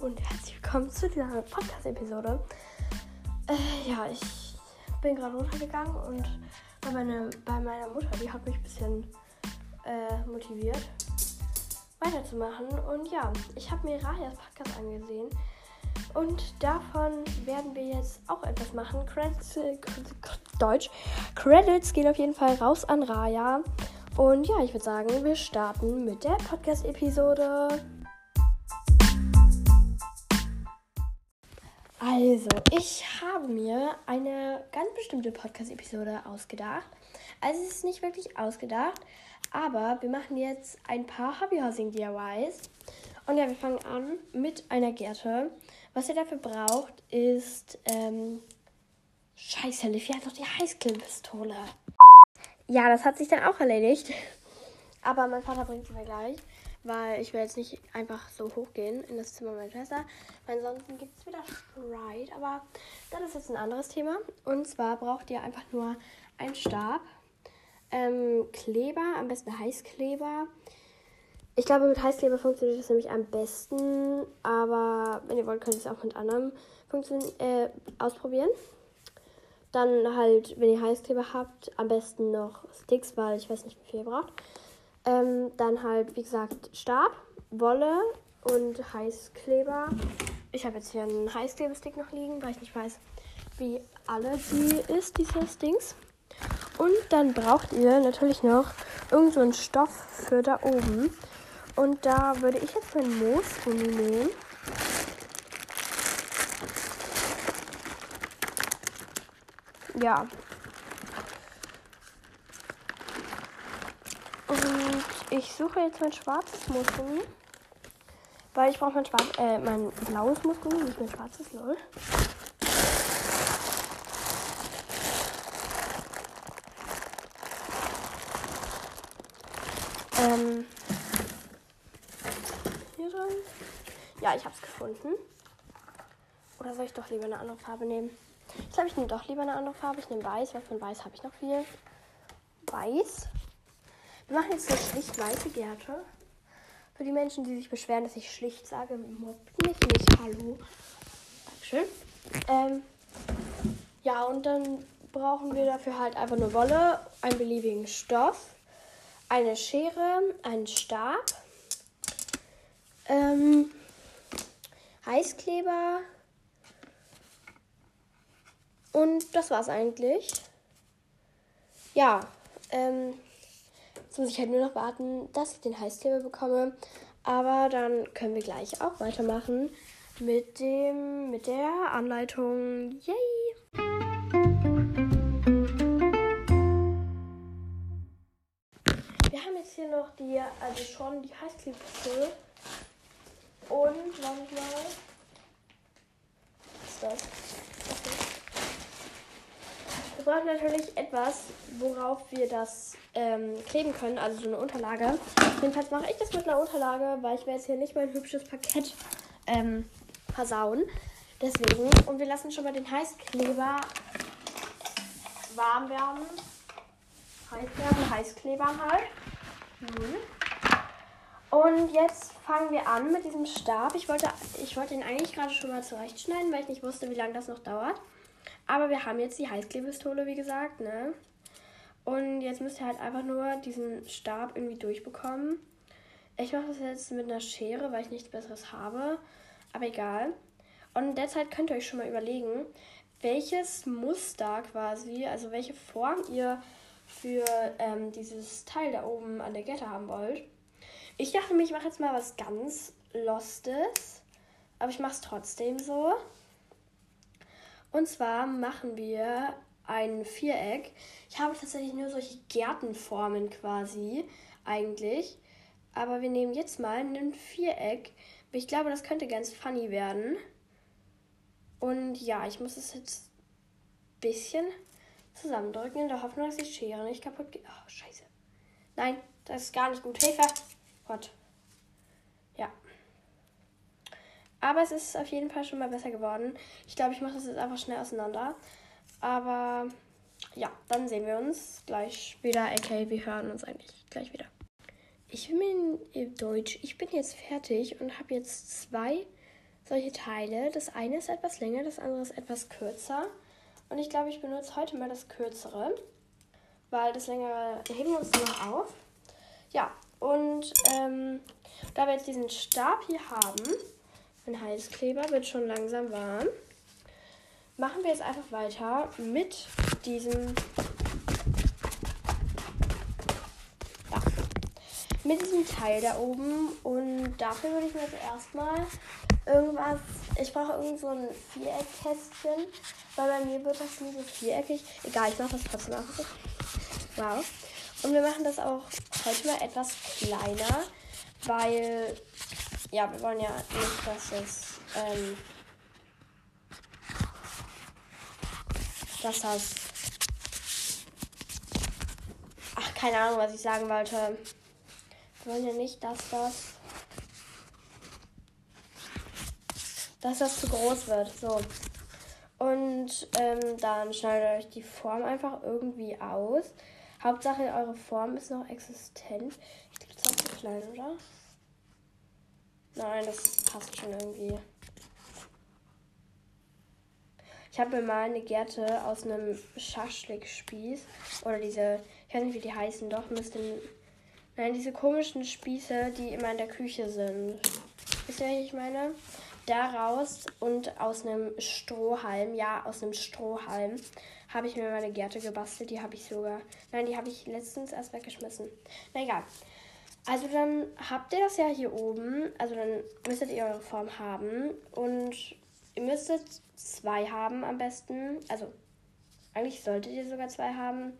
und herzlich willkommen zu dieser Podcast-Episode. Äh, ja, ich bin gerade runtergegangen und bei, meine, bei meiner Mutter, die hat mich ein bisschen äh, motiviert, weiterzumachen. Und ja, ich habe mir Rajas Podcast angesehen und davon werden wir jetzt auch etwas machen. Credits, äh, Deutsch. Credits gehen auf jeden Fall raus an Raya. Und ja, ich würde sagen, wir starten mit der Podcast-Episode. Also, ich habe mir eine ganz bestimmte Podcast-Episode ausgedacht. Also, es ist nicht wirklich ausgedacht, aber wir machen jetzt ein paar Hobbyhousing-DIYs. Und ja, wir fangen an mit einer Gerte. Was ihr dafür braucht, ist. Ähm, Scheiße, Liffy hat doch die Heißkillpistole. Ja, das hat sich dann auch erledigt. Aber mein Vater bringt sie mir gleich weil ich will jetzt nicht einfach so hochgehen in das Zimmer meiner Schwester. Weil ansonsten gibt es wieder Streit, aber das ist jetzt ein anderes Thema. Und zwar braucht ihr einfach nur einen Stab, ähm, Kleber, am besten Heißkleber. Ich glaube, mit Heißkleber funktioniert das nämlich am besten, aber wenn ihr wollt, könnt ihr es auch mit anderem äh, ausprobieren. Dann halt, wenn ihr Heißkleber habt, am besten noch Sticks, weil ich weiß nicht, wie viel ihr braucht. Ähm, dann halt, wie gesagt, Stab, Wolle und Heißkleber. Ich habe jetzt hier einen Heißklebestick noch liegen, weil ich nicht weiß, wie alle die ist, dieses Dings. Und dann braucht ihr natürlich noch irgend so einen Stoff für da oben. Und da würde ich jetzt meinen Moosgummi nehmen. Ja, Und ich suche jetzt mein schwarzes Muskeln. Weil ich brauche mein, schwarz, äh, mein blaues Muskeln, nicht mein schwarzes, lol. Ähm. Hier drin. Ja, ich habe es gefunden. Oder soll ich doch lieber eine andere Farbe nehmen? Ich glaube, ich nehme doch lieber eine andere Farbe. Ich nehme weiß, weil von weiß habe ich noch viel. Weiß. Wir machen jetzt eine schlicht weiße Gerte. Für die Menschen, die sich beschweren, dass ich schlicht sage, mobbt mich nicht. Hallo. Dankeschön. Ähm, ja, und dann brauchen wir dafür halt einfach eine Wolle, einen beliebigen Stoff, eine Schere, einen Stab, ähm, Heißkleber und das war's eigentlich. Ja, ähm, Jetzt muss ich halt nur noch warten, dass ich den Heißkleber bekomme. Aber dann können wir gleich auch weitermachen mit dem mit der Anleitung. Yay! Wir haben jetzt hier noch die, also schon die Heißklebepistole. Und, warte mal. Was ist das? Brauchen natürlich etwas, worauf wir das ähm, kleben können, also so eine Unterlage. Jedenfalls mache ich das mit einer Unterlage, weil ich will jetzt hier nicht mein hübsches Parkett ähm, versauen. Deswegen, und wir lassen schon mal den Heißkleber warm werden. Heiß werden, Heißklebern halt. Mhm. Und jetzt fangen wir an mit diesem Stab. Ich wollte, ich wollte ihn eigentlich gerade schon mal zurechtschneiden, weil ich nicht wusste, wie lange das noch dauert. Aber wir haben jetzt die Heißklebepistole, wie gesagt, ne? Und jetzt müsst ihr halt einfach nur diesen Stab irgendwie durchbekommen. Ich mache das jetzt mit einer Schere, weil ich nichts Besseres habe. Aber egal. Und in der Zeit könnt ihr euch schon mal überlegen, welches Muster quasi, also welche Form ihr für ähm, dieses Teil da oben an der Kette haben wollt. Ich dachte mir, ich mache jetzt mal was ganz Lostes. Aber ich mache es trotzdem so. Und zwar machen wir ein Viereck. Ich habe tatsächlich nur solche Gärtenformen quasi eigentlich. Aber wir nehmen jetzt mal ein Viereck. Ich glaube, das könnte ganz funny werden. Und ja, ich muss es jetzt ein bisschen zusammendrücken in der Hoffnung, dass die Schere nicht kaputt geht. Oh, scheiße. Nein, das ist gar nicht gut. Hilfe! Gott. Ja. Aber es ist auf jeden Fall schon mal besser geworden. Ich glaube, ich mache das jetzt einfach schnell auseinander. Aber ja, dann sehen wir uns gleich wieder. Okay, wir hören uns eigentlich gleich wieder. Ich bin in Deutsch. Ich bin jetzt fertig und habe jetzt zwei solche Teile. Das eine ist etwas länger, das andere ist etwas kürzer. Und ich glaube, ich benutze heute mal das kürzere, weil das längere heben wir uns noch auf. Ja, und ähm, da wir jetzt diesen Stab hier haben, ein Heißkleber, wird schon langsam warm, machen wir jetzt einfach weiter mit diesem ja, mit diesem Teil da oben und dafür würde ich mir jetzt erstmal irgendwas, ich brauche irgend so ein Viereckkästchen, weil bei mir wird das nie so viereckig. Egal, ich mache das trotzdem auch. Wow. Und wir machen das auch heute mal etwas kleiner, weil, ja, wir wollen ja nicht, dass es, ähm, dass das, ach, keine Ahnung, was ich sagen wollte. Wir wollen ja nicht, dass das, dass das zu groß wird, so. Und ähm, dann schneidet euch die Form einfach irgendwie aus. Hauptsache, eure Form ist noch existent. Ich glaube, das ist zu klein, oder? Nein, das passt schon irgendwie. Ich habe mir mal eine Gerte aus einem Schaschlik-Spieß oder diese, ich weiß nicht, wie die heißen, doch müsste. Nein, diese komischen Spieße, die immer in der Küche sind. Wisst ihr, was ich meine? Daraus und aus einem Strohhalm, ja, aus einem Strohhalm, habe ich mir meine Gerte gebastelt. Die habe ich sogar. Nein, die habe ich letztens erst weggeschmissen. Na egal. Also dann habt ihr das ja hier oben. Also dann müsstet ihr eure Form haben. Und ihr müsstet zwei haben am besten. Also eigentlich solltet ihr sogar zwei haben.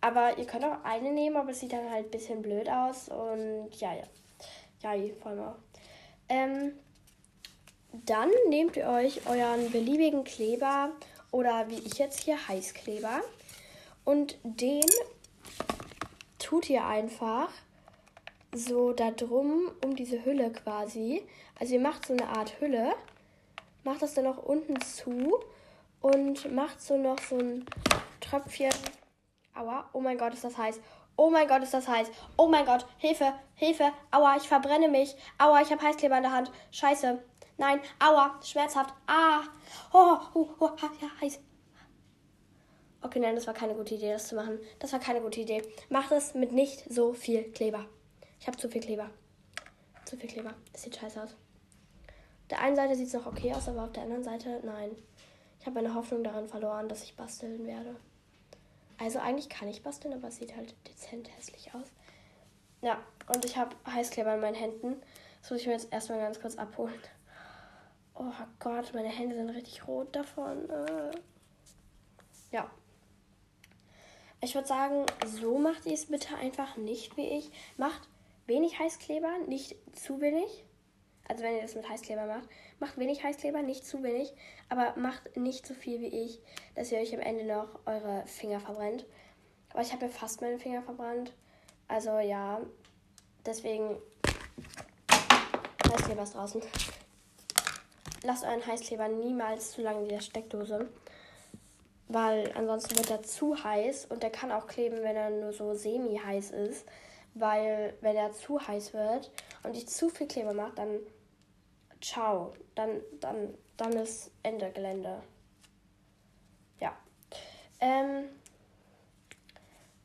Aber ihr könnt auch eine nehmen, aber es sieht dann halt ein bisschen blöd aus. Und ja, ja. Ja, vor allem auch. Ähm, dann nehmt ihr euch euren beliebigen Kleber oder wie ich jetzt hier Heißkleber. Und den tut ihr einfach so da drum um diese Hülle quasi. Also ihr macht so eine Art Hülle, macht das dann noch unten zu und macht so noch so ein Tröpfchen. Aua, oh mein Gott, ist das heiß. Oh mein Gott, ist das heiß. Oh mein Gott, Hilfe, Hilfe. Aua, ich verbrenne mich. Aua, ich habe Heißkleber in der Hand. Scheiße. Nein, aua, schmerzhaft. Ah. Oh, oh, oh, ja, heiß. Okay, nein, das war keine gute Idee, das zu machen. Das war keine gute Idee. Macht es mit nicht so viel Kleber. Ich habe zu viel Kleber. Zu viel Kleber. Das sieht scheiße aus. Auf der einen Seite sieht es noch okay aus, aber auf der anderen Seite, nein. Ich habe meine Hoffnung daran verloren, dass ich basteln werde. Also eigentlich kann ich basteln, aber es sieht halt dezent hässlich aus. Ja, und ich habe Heißkleber in meinen Händen. Das muss ich mir jetzt erstmal ganz kurz abholen. Oh Gott, meine Hände sind richtig rot davon. Äh. Ja. Ich würde sagen, so macht ihr es bitte einfach nicht wie ich. Macht wenig Heißkleber, nicht zu wenig. Also wenn ihr das mit Heißkleber macht, macht wenig Heißkleber, nicht zu wenig, aber macht nicht so viel wie ich, dass ihr euch am Ende noch eure Finger verbrennt. Aber ich habe ja fast meine Finger verbrannt. Also ja, deswegen Heißkleber ist draußen lasst euren Heißkleber niemals zu lange in der Steckdose. Weil ansonsten wird er zu heiß und der kann auch kleben, wenn er nur so semi-heiß ist. Weil wenn er zu heiß wird und ich zu viel Kleber mache, dann ciao. Dann, dann, dann ist Ende Gelände. Ja. Ähm,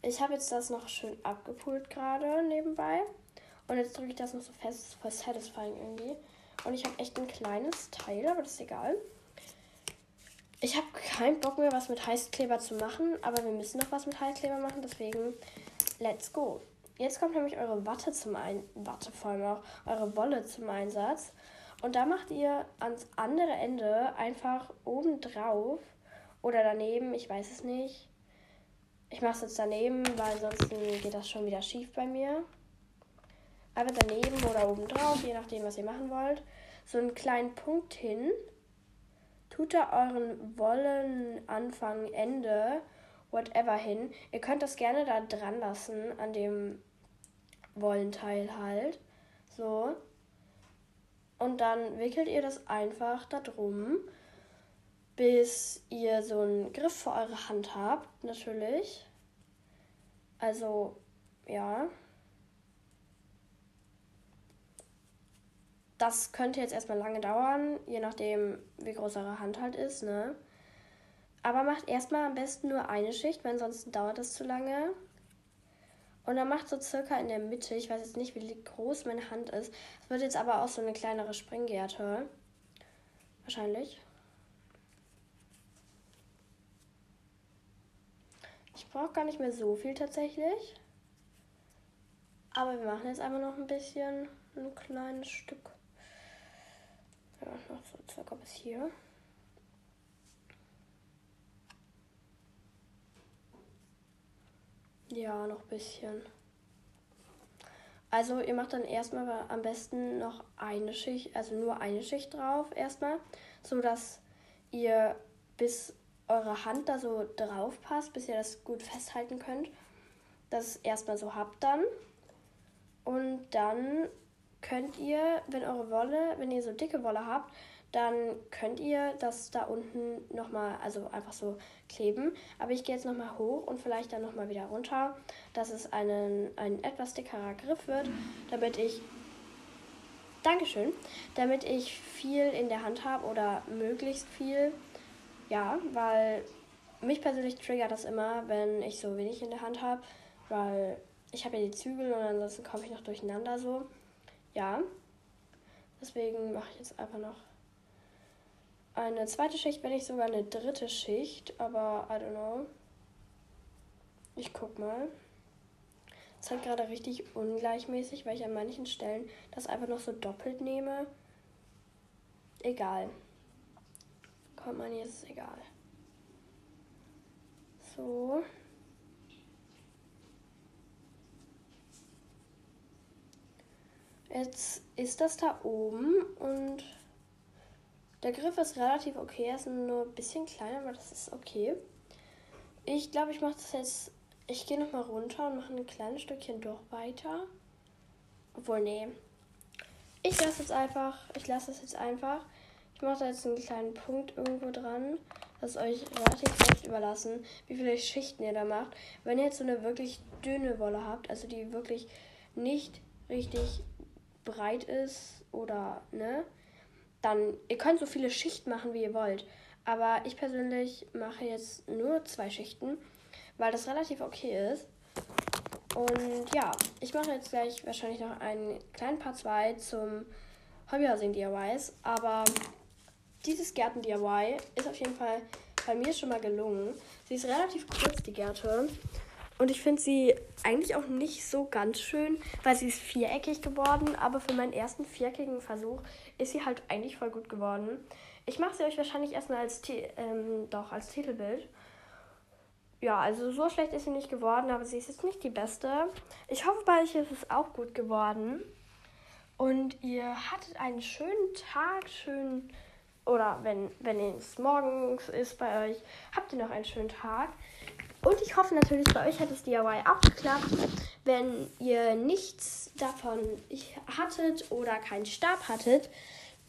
ich habe jetzt das noch schön abgepult gerade nebenbei. Und jetzt drücke ich das noch so fest. Das ist voll satisfying irgendwie. Und ich habe echt ein kleines Teil, aber das ist egal. Ich habe keinen Bock mehr, was mit Heißkleber zu machen, aber wir müssen noch was mit Heißkleber machen, deswegen let's go. Jetzt kommt nämlich eure Watte zum Ein Watte vor allem auch, eure Wolle zum Einsatz. Und da macht ihr ans andere Ende einfach oben drauf oder daneben, ich weiß es nicht. Ich mache es jetzt daneben, weil ansonsten geht das schon wieder schief bei mir einfach daneben oder oben drauf, je nachdem, was ihr machen wollt, so einen kleinen Punkt hin. Tut da euren Wollen Anfang, Ende, whatever hin. Ihr könnt das gerne da dran lassen, an dem Wollenteil halt. So. Und dann wickelt ihr das einfach da drum, bis ihr so einen Griff für eure Hand habt, natürlich. Also, ja. das könnte jetzt erstmal lange dauern, je nachdem, wie groß eure Hand halt ist, ne? Aber macht erstmal am besten nur eine Schicht, weil ansonsten dauert das zu lange. Und dann macht so circa in der Mitte, ich weiß jetzt nicht, wie groß meine Hand ist. Es wird jetzt aber auch so eine kleinere Springgärte. Wahrscheinlich. Ich brauche gar nicht mehr so viel tatsächlich. Aber wir machen jetzt einfach noch ein bisschen, ein kleines Stück. Ja, noch so circa bis hier. Ja, noch ein bisschen. Also ihr macht dann erstmal am besten noch eine Schicht, also nur eine Schicht drauf erstmal, so dass ihr bis eure Hand da so drauf passt, bis ihr das gut festhalten könnt. Das erstmal so habt dann. Und dann könnt ihr, wenn eure Wolle, wenn ihr so dicke Wolle habt, dann könnt ihr das da unten nochmal, also einfach so kleben. Aber ich gehe jetzt nochmal hoch und vielleicht dann nochmal wieder runter, dass es einen, ein etwas dickerer Griff wird, damit ich, Dankeschön, damit ich viel in der Hand habe oder möglichst viel. Ja, weil mich persönlich triggert das immer, wenn ich so wenig in der Hand habe, weil ich habe ja die Zügel und ansonsten komme ich noch durcheinander so. Ja, deswegen mache ich jetzt einfach noch eine zweite Schicht, wenn nicht sogar eine dritte Schicht, aber I don't know. Ich guck mal. Es ist halt gerade richtig ungleichmäßig, weil ich an manchen Stellen das einfach noch so doppelt nehme. Egal. Kommt man jetzt ist egal. So. Jetzt ist das da oben und der Griff ist relativ okay, er ist nur ein bisschen kleiner, aber das ist okay. Ich glaube, ich mache das jetzt. Ich gehe nochmal runter und mache ein kleines Stückchen doch weiter. Obwohl, nee. Ich lasse jetzt einfach. Ich lasse das jetzt einfach. Ich mache da jetzt einen kleinen Punkt irgendwo dran. Das ist euch relativ selbst überlassen, wie viele Schichten ihr da macht. Wenn ihr jetzt so eine wirklich dünne Wolle habt, also die wirklich nicht richtig breit ist oder ne, dann, ihr könnt so viele Schichten machen, wie ihr wollt. Aber ich persönlich mache jetzt nur zwei Schichten, weil das relativ okay ist. Und ja, ich mache jetzt gleich wahrscheinlich noch einen kleinen Part 2 zum Hobbyhousing DIYs. Aber dieses Gärten-DIY ist auf jeden Fall bei mir schon mal gelungen. Sie ist relativ kurz, die Gärte. Und ich finde sie eigentlich auch nicht so ganz schön, weil sie ist viereckig geworden. Aber für meinen ersten viereckigen Versuch ist sie halt eigentlich voll gut geworden. Ich mache sie euch wahrscheinlich erstmal als, ähm, doch, als Titelbild. Ja, also so schlecht ist sie nicht geworden, aber sie ist jetzt nicht die beste. Ich hoffe, bei euch ist es auch gut geworden. Und ihr hattet einen schönen Tag, schön oder wenn, wenn es morgens ist bei euch, habt ihr noch einen schönen Tag. Und ich hoffe natürlich, bei euch hat das DIY auch geklappt. Wenn ihr nichts davon hattet oder keinen Stab hattet,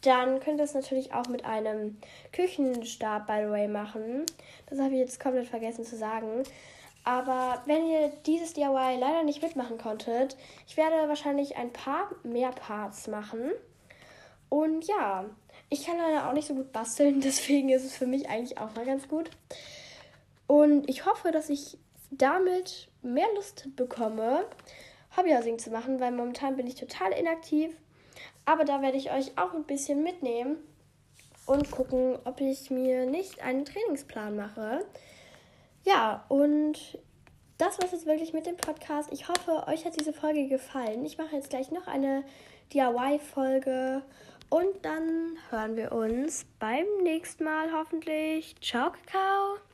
dann könnt ihr es natürlich auch mit einem Küchenstab, by the way, machen. Das habe ich jetzt komplett vergessen zu sagen. Aber wenn ihr dieses DIY leider nicht mitmachen konntet, ich werde wahrscheinlich ein paar mehr Parts machen. Und ja, ich kann leider auch nicht so gut basteln, deswegen ist es für mich eigentlich auch mal ganz gut. Und ich hoffe, dass ich damit mehr Lust bekomme, Hobbyhousing zu machen, weil momentan bin ich total inaktiv. Aber da werde ich euch auch ein bisschen mitnehmen und gucken, ob ich mir nicht einen Trainingsplan mache. Ja, und das war es jetzt wirklich mit dem Podcast. Ich hoffe, euch hat diese Folge gefallen. Ich mache jetzt gleich noch eine DIY-Folge und dann hören wir uns beim nächsten Mal hoffentlich. Ciao, Kakao!